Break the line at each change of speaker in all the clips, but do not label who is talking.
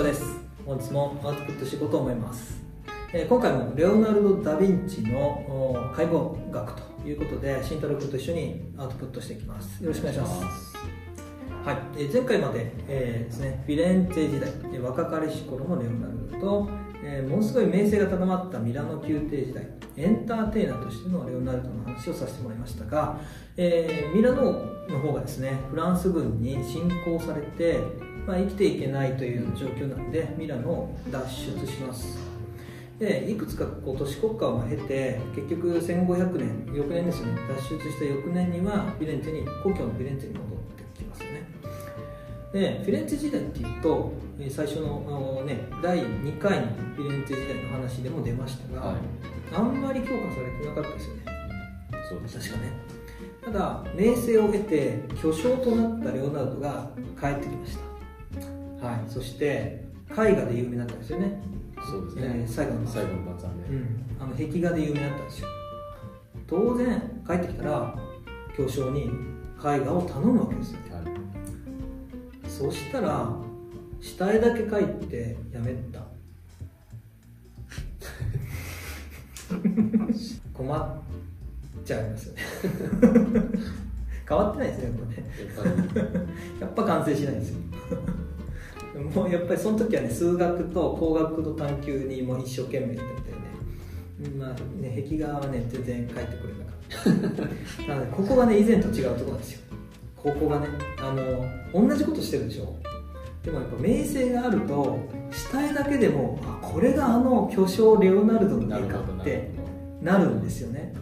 です。本日もアウトプットしていこうと思います、えー今回もレオナルド・ダ・ヴィンチのお解剖学ということで慎太郎君と一緒にアウトプットしていきます。よろしくお願いします。はい、えー前回まで、えーですね、フィレンツェ時代えー若かりし頃のレオナルドと、えーものすごい名声が高まったミラノ宮廷時代エンターテイナーとしてのレオナルドの話をさせてもらいましたが、えーミラノの方がですねフランス軍に侵攻されて、まあ、生きていけないという状況なのでミラノを脱出します。でいくつかこう都市国家を経て結局1500年翌年ですよね脱出した翌年にはフィレンツェに故郷のフィレンツェに戻ってきますよね。でフィレンツェ時代っていうとえー最初の、あのね、第2回のフィレンツェ時代の話でも出ましたが、
はい。
あんまり評価されてなかったですよね。
そうです
確かね。ただ名声を得て巨匠となったレオナルドが帰ってきましたはいそして絵画で有名になったんですよね。
そうです
えー
ね
最後の
最後の晩餐で、
うん、あの壁画で有名になったんですよ。当然帰ってきたら巨匠に絵画を頼むわけですよ。
はい。
そしたら下絵だけ描いてやめた。困っちゃいます。よ ね変わってないですねやっぱね。
やっぱり。
やっぱ完成しないんですよもうやっぱりその時はね数学と工学の探求にも一生懸命やったよね。まあね壁画はね全然描いてくれなかった。なのでここがね以前と違うとこなんですよ。ここがねあの同じことしてるでしょ。でもやっぱ名声があると下絵だけでもあこれがあの巨匠レオナルドの絵かってなるんですよね。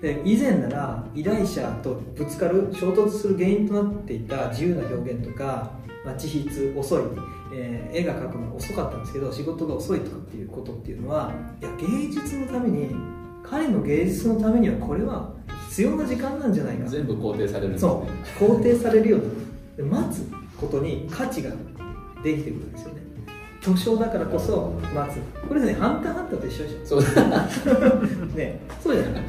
で以前なら依頼者とぶつかる衝突する原因となっていた自由な表現とか、まあ、自筆遅い、えー絵が描くのが遅かったんですけど仕事が遅いとかっていうことっていうのはいや芸術のために彼の芸術のためにはこれは必要な時間なんじゃないか。
全部肯定されるんですね。
そう。肯定されるようにで待つことに価値ができてくるんですよね。巨匠だからこそ待つ。これね「ハンターハンター」と一緒でしょ。
そう。だ
ねそうじゃない。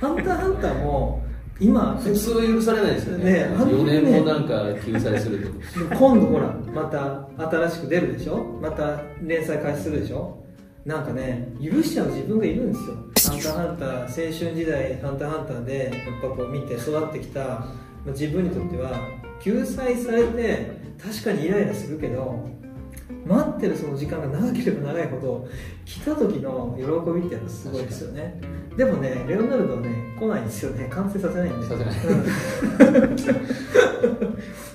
ハンターハンターも今
普通は許されないですよね。
ねあんなにね。
4年もなんか救済すると。
今度ほらまた新しく出るでしょ？また連載開始するでしょ？なんかね許しちゃう自分がいるんですよ「ハンターハンター」青春時代「ハンターハンター」でやっぱこう見て育ってきたまあ自分にとっては救済されて確かにイライラするけど待ってるその時間が長ければ長いほど来た時の喜びってやっぱすごいですよね。でもねレオナルドはね来ないんですよね。完成させないんで。
させない。
うん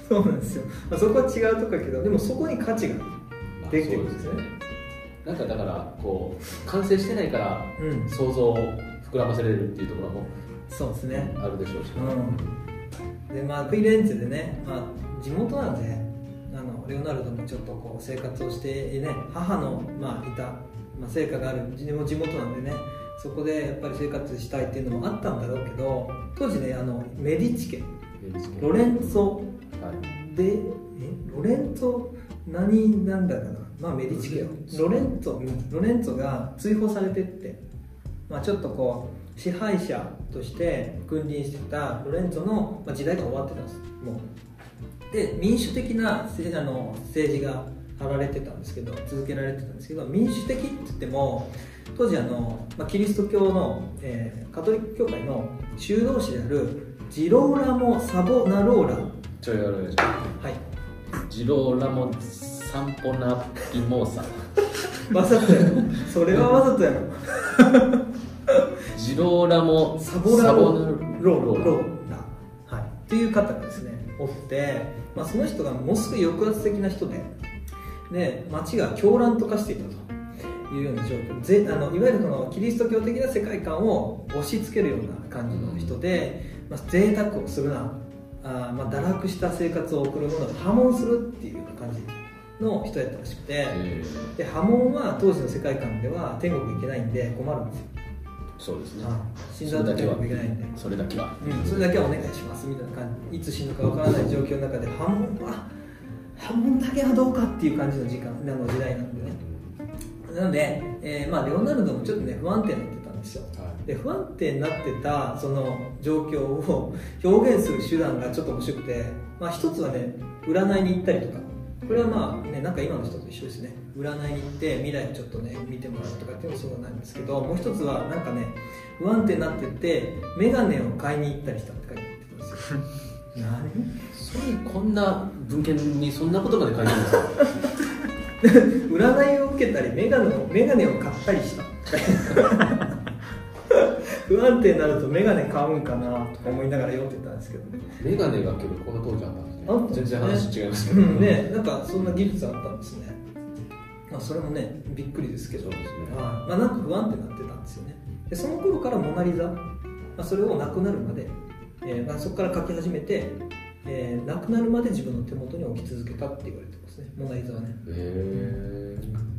そうなんですよ、まあ、そこは違うとこだけどでもそこに価値が
まあ
できてるんですよね。
なんかだからこう完成してないから
うん。
想像を膨らませれるっていうところも
そうですね。
あるでしょうし、
うん。でまあフィレンツェでね、まあ、地元なんであのレオナルドもちょっとこう生活をしてね母の、まあ、いた、まあ、成果がある地地元なんでねそこでやっぱり生活したいっていうのもあったんだろうけど当時ねあのメディチ家ロレンツォ。
はい。
でえ？ロレンツォ？何なんだかな。まあメディチ家よ。ロレンツォうん。ロレンツォが追放されてって、まあ、ちょっとこう支配者として君臨してたロレンツォの、まあ、時代が終わってたんです。もうで民主的なせあの政治が張られてたんですけど続けられてたんですけど民主的って言っても当時あの、まあ、キリスト教の、えーカトリック教会の修道士であるジローラモ・サボナローラ。
ちょいやるでし
はい。
ょジローラモサンポナピモーサ。
わざとやろそれはわざとやろ
ジローラモ
サボラ。ロ
ナ
ロロロラ。はい。っていう方がですねおって、まあ、その人がものすごい抑圧的な人でで街が狂乱と化していたというような状況。ぜあのいわゆるそのキリスト教的な世界観を押し付けるような感じの人で、まあ、贅沢をするな。あー、まあ、堕落した生活を送るものが破門するっていう感じの人やったらしくて、
え
で破門は当時の世界観では天国行けないんで困るんですよ、
ーそうですね。
死んだ後天国行けないんで。
それだけは。
うん、それだけはお願いしますみたいな感じ。いつ死ぬかわからない状況の中で破門は破門だけはどうかっていう感じの時間あの時代なんでね。なので、えーまあ、レオナルドもちょっとね不安定になってたんですよ。
はい。
で不安定になってたその状況を 表現する手段がちょっと面白くて、まあ、一つはね占いに行ったりとか。これはまあねなんか今の人と一緒ですね占いに行って未来をちょっとね見てもらうとかっていうのもそうなんですけどもう一つはなんかね不安定になってて眼鏡を買いに行ったりしたって書いてあるんですよ。何？
それこんな文献にそんなことまで書いてるんですか？
占いを受けたり眼鏡を眼鏡を買ったりした 不安定になると眼鏡買うんかなとか思いながら読んでたんですけどね。
メガネがけどこの当時あったんですね。全然話違いますけど、
うんねなんかそんな技術あったんですねまあそれもねびっくりですけど
すね。
はいまあ、なんか不安定になってたんですよね。でその頃から「モナ・リザ」まあ、それを亡くなるまで、えーまあ、そこから書き始めて、えー亡くなるまで自分の手元に置き続けたって言われてますねモナ・リザはね。
へ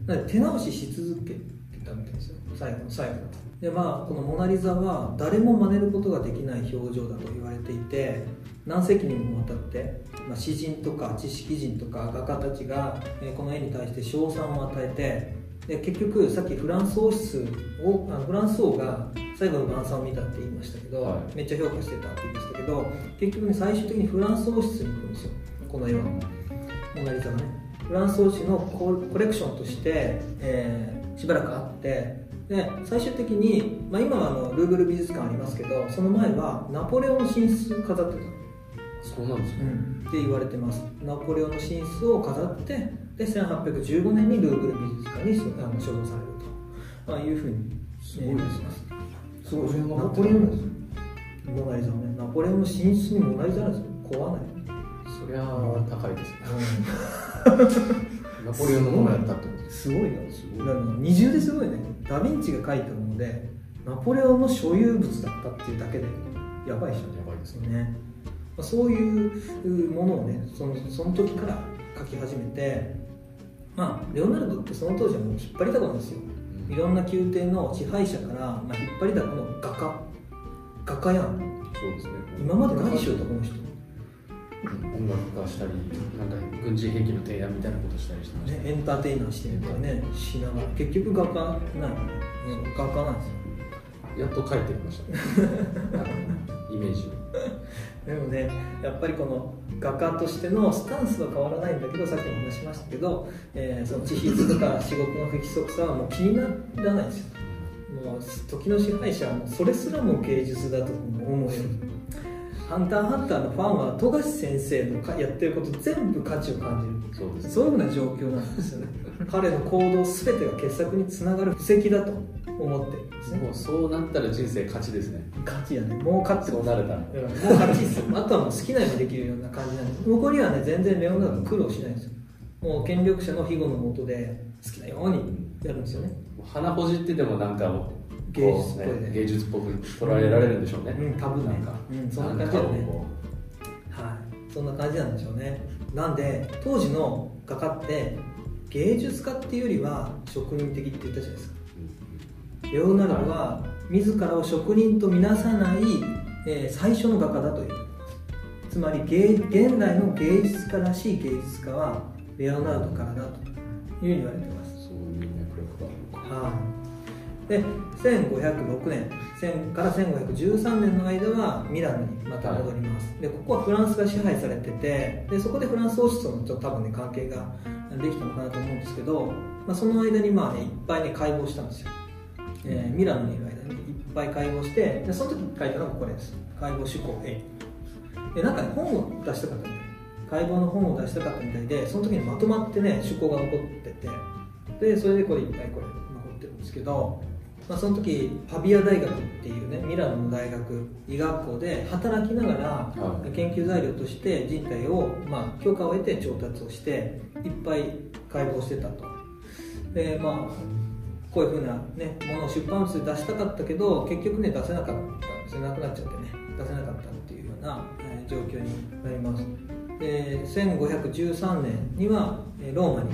え
手直しし続けてたみたいですよ。最後の最後でまあこの「モナ・リザ」は誰も真似ることができない表情だと言われていて何世紀にもわたって、まあ、詩人とか知識人とか画家たちが、えーこの絵に対して称賛を与えてで結局さっきフランス王室をあのフランス王が最後の晩餐を見たって言いましたけど、
はい。
めっちゃ評価してたって言いましたけど結局ね最終的にフランス王室に行くんですよ。この絵は。モナ・リザがね。フランス王室のココレクションとして、えーしばらくあってで最終的に、まあ、今はあのルーブル美術館ありますけどその前はナポレオンの寝室飾ってた。
そうなんですね、
って言われてます。ナポレオンの寝室を飾ってで1815年にルーブル美術館にあの所蔵されると、まあ、いうふうに、
すごいですね。
す。ごいナポレオンです。よモナ・リザはね。ナポレオンの寝室にモナ・リザなんですよ怖ない、
そりゃあ高いですね。ナポレオンのものやったってこと。です
すごいよ
すごい。
二重ですごいね。ダ・ヴィンチが描いたものでナポレオンの所有物だったっていうだけでやばいでしょ
やばいです
ね。ね。まあそういうものをねそのその時から描き始めてまあレオナルドってその当時はもう引っ張りだこなんですよ。いろんな宮廷の支配者から、まあ、引っ張りだこの画家。画家やん。
そうですね。
今まで何しようとこの人、
音楽家したりなんか軍事兵器の提案みたいなことしたりしてました。
ね、エンターテイナーしてるとかねしながら。結局画家なんよね、うん、画家なんですよ。
やっと帰ってきましたね。イメージ
でもねやっぱりこの画家としてのスタンスは変わらないんだけどさっきも話しましたけど、えーその地質とか仕事の不規則さはもう気にならないですよ。もう時の支配者はもうそれすらも芸術だと思える ハンターハンターのファンは富樫先生のかやってること全部価値を感じる。
そうです。
そういうふうな状況なんですよね。彼の行動全てが傑作につながる布石だと思ってるんですね。
もうそうなったら人生勝ちですね。
勝ちやね。もう勝って
そうなれたら。
もう勝ちですよ。あとはもう好きなようにできるような感じなんで残りはね全然レオナルド苦労しないんですよ。もう権力者の庇護のもとで好きなようにやるんですよね。
鼻ほじっててもなんか
芸術っぽいね。
ね芸術っぽく捉えられるんでしょうね、
うん多分ね
なんか、
うん。そんな感じだよねはい。そんな感じなんでしょうね。なんで当時の画家って芸術家っていうよりは職人的って言ったじゃないですか。レオナルドは自らを職人とみなさない、えー最初の画家だという。つまり芸現代の芸術家らしい芸術家はレオナルドからだというふうに言われています。
うそういう脈力があるのか。
はい、で1506年1000から1513年の間はミラノにまた戻ります、でここはフランスが支配されててでそこでフランス王室とのちょっと多分ね関係ができたのかなと思うんですけど、まあ、その間にまあねいっぱいね解剖したんですよ、えーミラノにいる間にいっぱい解剖してでその時に書いたのがこれです。解剖手法 A でなんかね本を出したかったみたい。解剖の本を出したかったみたいでその時にまとまってね手法が残ってて。でそれでこれいっぱいこれ残ってるんですけど、まあ、その時パビア大学っていうねミラノの大学医学校で働きながら
はい。
研究材料として人体を、まあ、許可を得て調達をしていっぱい解剖してたと。でまあこういうふうな、ね、ものを出版物で出したかったけど結局ね出せなかったんですよなくなっちゃってね。出せなかったっていうような、えー状況になります。で1513年にはえーローマに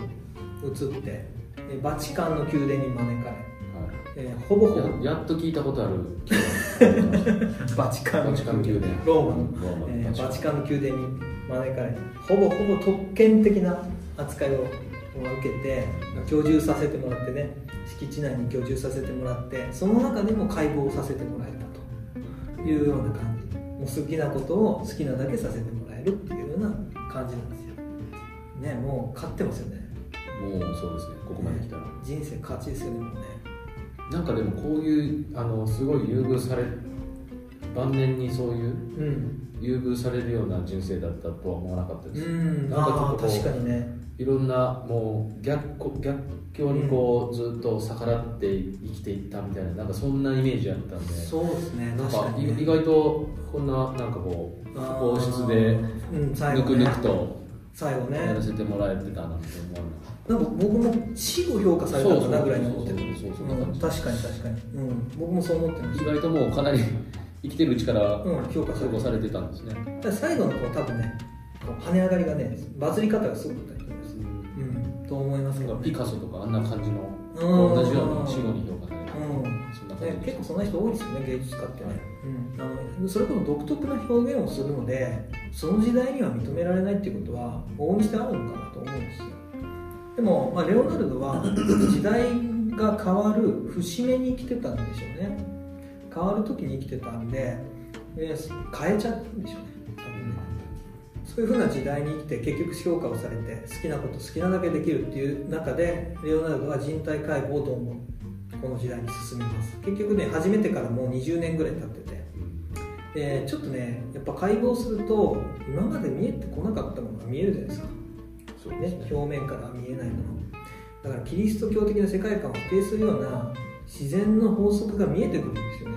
移ってえーバチカンの宮殿に招かれ、えーほぼほぼ。
はい、ややっと聞いたことある。
バチカン
宮殿。
ローマの。えー
バチカン
の宮殿に招かれほぼほぼ特権的な扱いをまあ受けて居住させてもらってね敷地内に居住させてもらってその中でも解剖させてもらえたと。いうような感じ。もう好きなことを好きなだけさせてもらえるっていうような感じなんですよ。ねもう勝ってますよね。
もうそうですね。ここまで来たら、
人生勝ちですよねもうね
なんかでもこういうあのすごい優遇され晩年にそういう
うん。
優遇されるような人生だったとは思わなかったです、
うん。
なんかちょっと
確かにね。
いろんなもう逆こ逆境にこう、ずっと逆らって生きていったみたいななんかそんなイメージあったんで。
そうですね
なんか
確かに、ね、
意外とこんななんかこう皇室でぬくぬくと
最後ね。
やらせてもらえてたなんて思わなかっ
なんか僕も死を評価されたのかなぐらいに思ってる
そうそうそうそう
うん確かに確かに、うん、僕もそう思ってま
た。
す
意外ともうかなり 生きてるうちから
うん評価されて
たんですね、
最後のこう多分ねこう跳ね上がりがねバズり方がすごかったと思います。うん。と思いますけど、
なんかピカソとかあんな感じの
うん。
同じように死後に評価された
うん。
そんな感
ね、
じ
結構そんな人多いですよね芸術家ってね、うん、あのそれこそ独特な表現をするのでその時代には認められないっていうことは往々にしてあるのかなと思うんですよ。でも、まあ、レオナルドは時代 が変わる節目に生きてたんでしょうね。変わる時に生きてたんでで変えちゃったんでしょうね。多分ね。そういうふうな時代に生きて結局評価をされて好きなこと好きなだけできるっていう中でレオナルドは人体解剖をどんどんこの時代に進みます。結局ね始めてからもう20年ぐらい経ってて。でちょっとねやっぱ解剖すると今まで見えてこなかったものが見えるじゃないですか、
そうね、
ね表面から見えないものだからキリスト教的な世界観を否定するような自然の法則が見えてくるんですよね。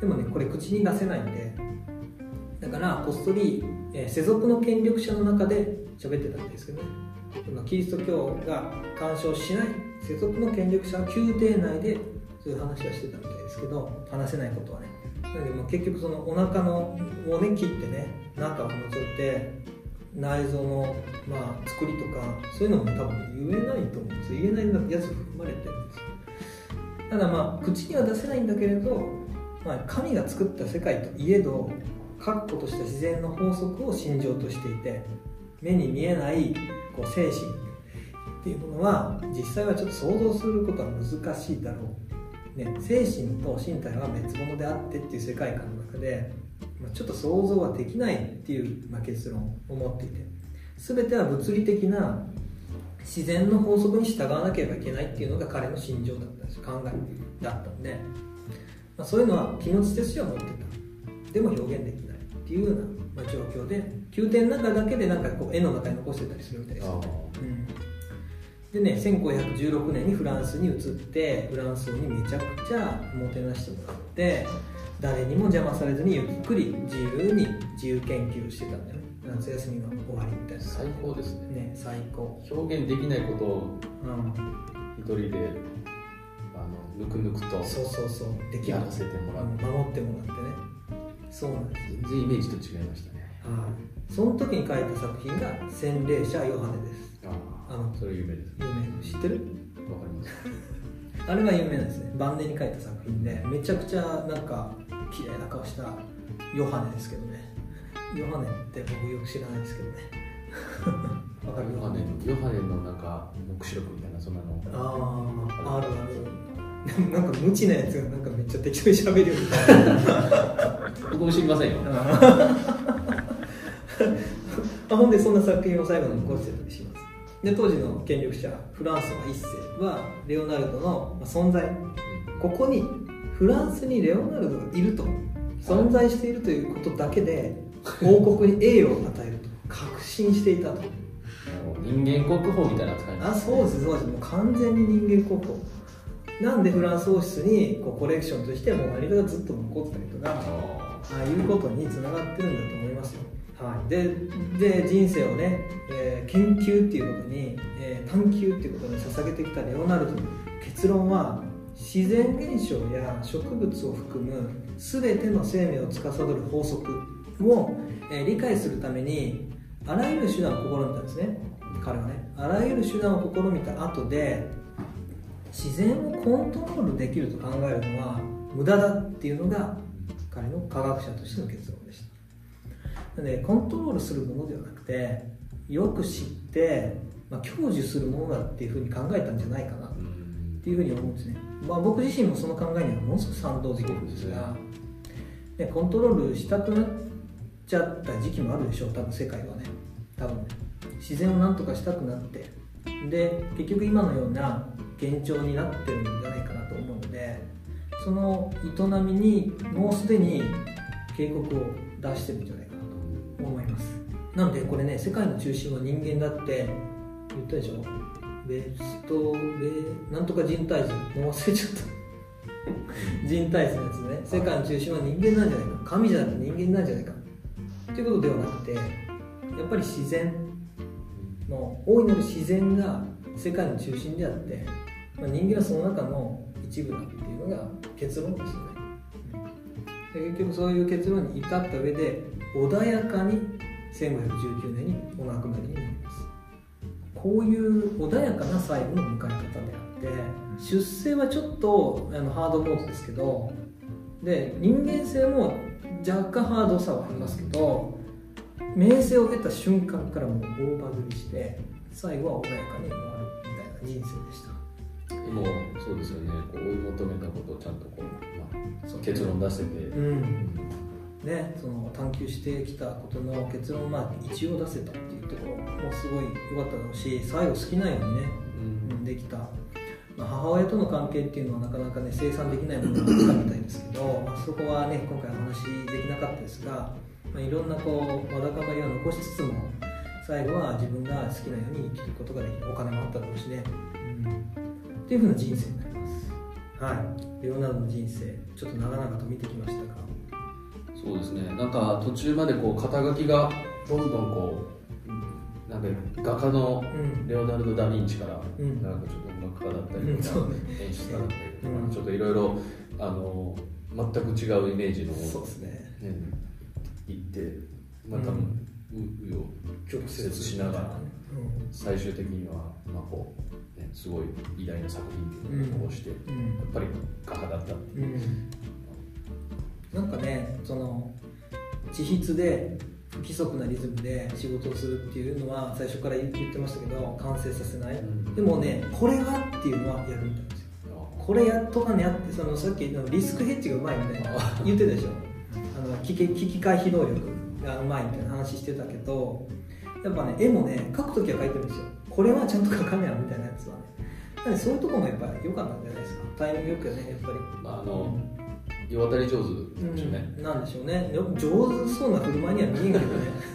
でもねこれ口に出せないんでだからこっそり、えー世俗の権力者の中で喋ってたんですけどね。キリスト教が干渉しない世俗の権力者は宮廷内でそういう話はしてたみたいですけど話せないことはね。なのでも結局そのお腹のをね切ってね中を除いて内臓の、まあ、作りとかそういうのも多分言えないと思うんです言えないやつ含まれてるんですただまあ口には出せないんだけれど、まあ、神が作った世界といえど確固とした自然の法則を信条としていて目に見えないこう精神っていうものは実際はちょっと想像することは難しいだろう、ね、精神と身体は別物であってっていう世界観の中で、まあ、ちょっと想像はできないっていう、まあ、結論を持っていて。全ては物理的な自然の法則に従わなければいけないっていうのが彼の心情だったんです。考えだったんで、まあ、そういうのは気のつてすは持ってた。でも表現できないっていうような、まあ、状況で宮廷の中だけでなんかこう絵の中に残してたりするみたいです。よね、うん。でね1516年にフランスに移ってフランスにめちゃくちゃもてなしてもらって誰にも邪魔されずにゆっくり自由に自由研究してたんだよ。ね夏休みの終わりみたいな。
最高ですね。
ね最高。
表現できないことを
うん。
一人であのぬくぬくと
そうそうそう。できる
やらせてもらって。
守ってもらってね。そうなんです。
全然イメージと違いましたね。
はい。その時に書いた作品が「洗礼者ヨハネ」です。
あ
あの
それ有名です
有名。知ってる？
わかります
あれは有名なんですね。晩年に書いた作品でめちゃくちゃなんか綺麗な顔したヨハネですけどね。ヨハネって僕よく知らないですけどね。わかる？
ヨハネヨハネのなんか黙示録みたいなそんなの。
あああるある。なんか無知なやつがなんかめっちゃ適当に喋るよみたいな。
僕も知りませんよ。
あほんでそんな作品を最後に残してたりしますで当時の権力者フランスの一世はレオナルドのまあ存在。ここにフランスにレオナルドがいると。存在しているということだけで王国に栄誉を与えると。確信していたと。
人間国宝みたいな扱い
あそうですそうです。もう完全に人間国宝。なんでフランス王室にこうコレクションとしてもう割とずっと残ったりとか
あ
ああいうことにつながってるんだと思いますよ。はい、でで人生をね、えー研究っていうことに、えー探求っていうことに捧げてきたレオナルド。の結論は自然現象や植物を含む全ての生命を司る法則を、えー理解するためにあらゆる手段を試みたんですね。彼はね。あらゆる手段を試みた後で自然をコントロールできると考えるのは無駄だっていうのが彼の科学者としての結論でした。でコントロールするものではなくてよく知って、まあ、享受するものだっていうふうに考えたんじゃないかな。っていうふうに思うんですね、まあ、僕自身もその考えにはものすごく賛同できるんですがでコントロールしたくなっちゃった時期もあるでしょう多分世界はね。多分ね。自然を何とかしたくなって。で結局今のような現状になってるんじゃないかなと思うのでその営みにもうすでに警告を出してるんじゃないかな。思います。なのでこれね世界の中心は人間だって言ったでしょ？ベストベなんとか人体図もう忘れちゃった。人体図のやつね。世界の中心は人間なんじゃないか。神じゃなくて人間なんじゃないか。ということではなくてやっぱり自然。の大いなる自然が世界の中心であって、まあ、人間はその中の一部だっていうのが結論ですよね。結局そういう結論に至った上で穏やかに1519年にお亡くなりになります。こういう穏やかな最後の迎え方であって出世はちょっとあのハードモードですけどで人間性も若干ハードさはありますけど名声を得た瞬間からもう大バズりして最後は穏やかに終わるみたいな人生でした。
でもそうですよね。こう追い求めたことをちゃんとこう、まあ、結論出せて、
うんね、その探求してきたことの結論をまあ一応出せたっていうところもすごい良かっただろうし最後好きなようにね
うん。
できた、まあ、母親との関係っていうのはなかなかね生産できないものがあったみたいですけど、まあ、そこはね今回お話できなかったですが、まあ、いろんなこうわだかまりを残しつつも最後は自分が好きなように生きることができるお金もあっただろうしね、うん、っていうふうな人生になります。はい。レオナルドの人生ちょっと長々と見てきましたが
そうですね。なんか途中までこう肩書きがどんどんこうなんか画家の
うん。
レオナルド・ダ・ヴィンチから、
うん。
なんかちょっと音楽家だったりとか、
うん
演出家だったりとか、
うん。
ちょっといろいろあの全く違うイメージのもの
そうですね。
ね行ってまた、
う
余曲折しながら。
う
最終的には、まあこうね、すごい偉大な作品を残して、や
ん。
っぱり画家だったっていう。う、
んなんかねその自筆で不規則なリズムで仕事をするっていうのは最初から言ってましたけど完成させない、
うん。
でもねこれがっていうのはやるみたいですよ。これやっとかねあってそのさっきのリスクヘッジがうまいみたいな言ってたでしょ。あの危機危機回避能力がうまいみたいな話してたけどやっぱね絵もね描く時は描いてるんですよ。これはちゃんと描かねやみたいなやつはね。そういうところもやっぱり良かったんじゃないですか。タイミングよくねやっぱり。
まあ、あの世渡り上手なんでしょうね、
うん、なんでしょうね。よ上手そうな振る舞いには見えんけどね。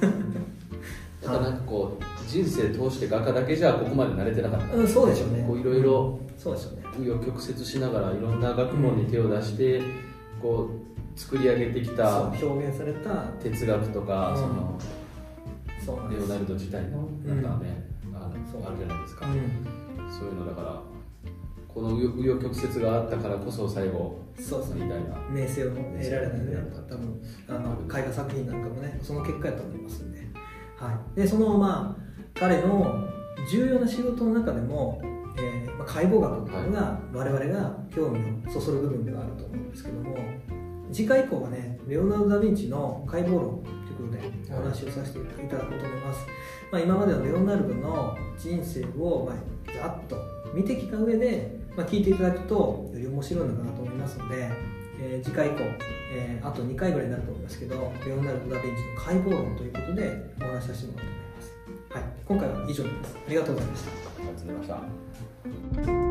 だからなんかこう人生通して画家だけじゃここまで慣れてなかった、
うんそうでしょうね。
こういろいろ
そうでしょうね。
紆余曲折しながらいろんな学問に手を出して、こう作り上げてきた
表現された。
哲学とか、
うん。
その
そう
レオナルド自体のなんかね、あ
そう。
のあるじゃないですか、
う
そういうのだからこの紆余曲折があったからこそ最後
ん、そうそう。
偉大な。
名声を得られたね。多分あの絵画作品なんかもねその結果やと思いますんで,、はい、でそのまあ彼の重要な仕事の中でも、えーまあ、解剖学っていうのが我々が興味をそそる部分ではあると思うんですけども次回以降はねレオナルド・ダ・ヴィンチの解剖論ということでお話をさせていただこうと思います、まあ、今までのレオナルドの人生を、まあ、ざっと見てきた上で、まあ、聞いていただくとより面白いのかなと思いますので、えー次回以降、えーあと2回ぐらいになると思いますけどレオナルド・ダ・ヴィンチの解剖論ということでお話しさせてもらおうと思います、はい、今回は以上です。ありがとうございました。
ありがとうございました。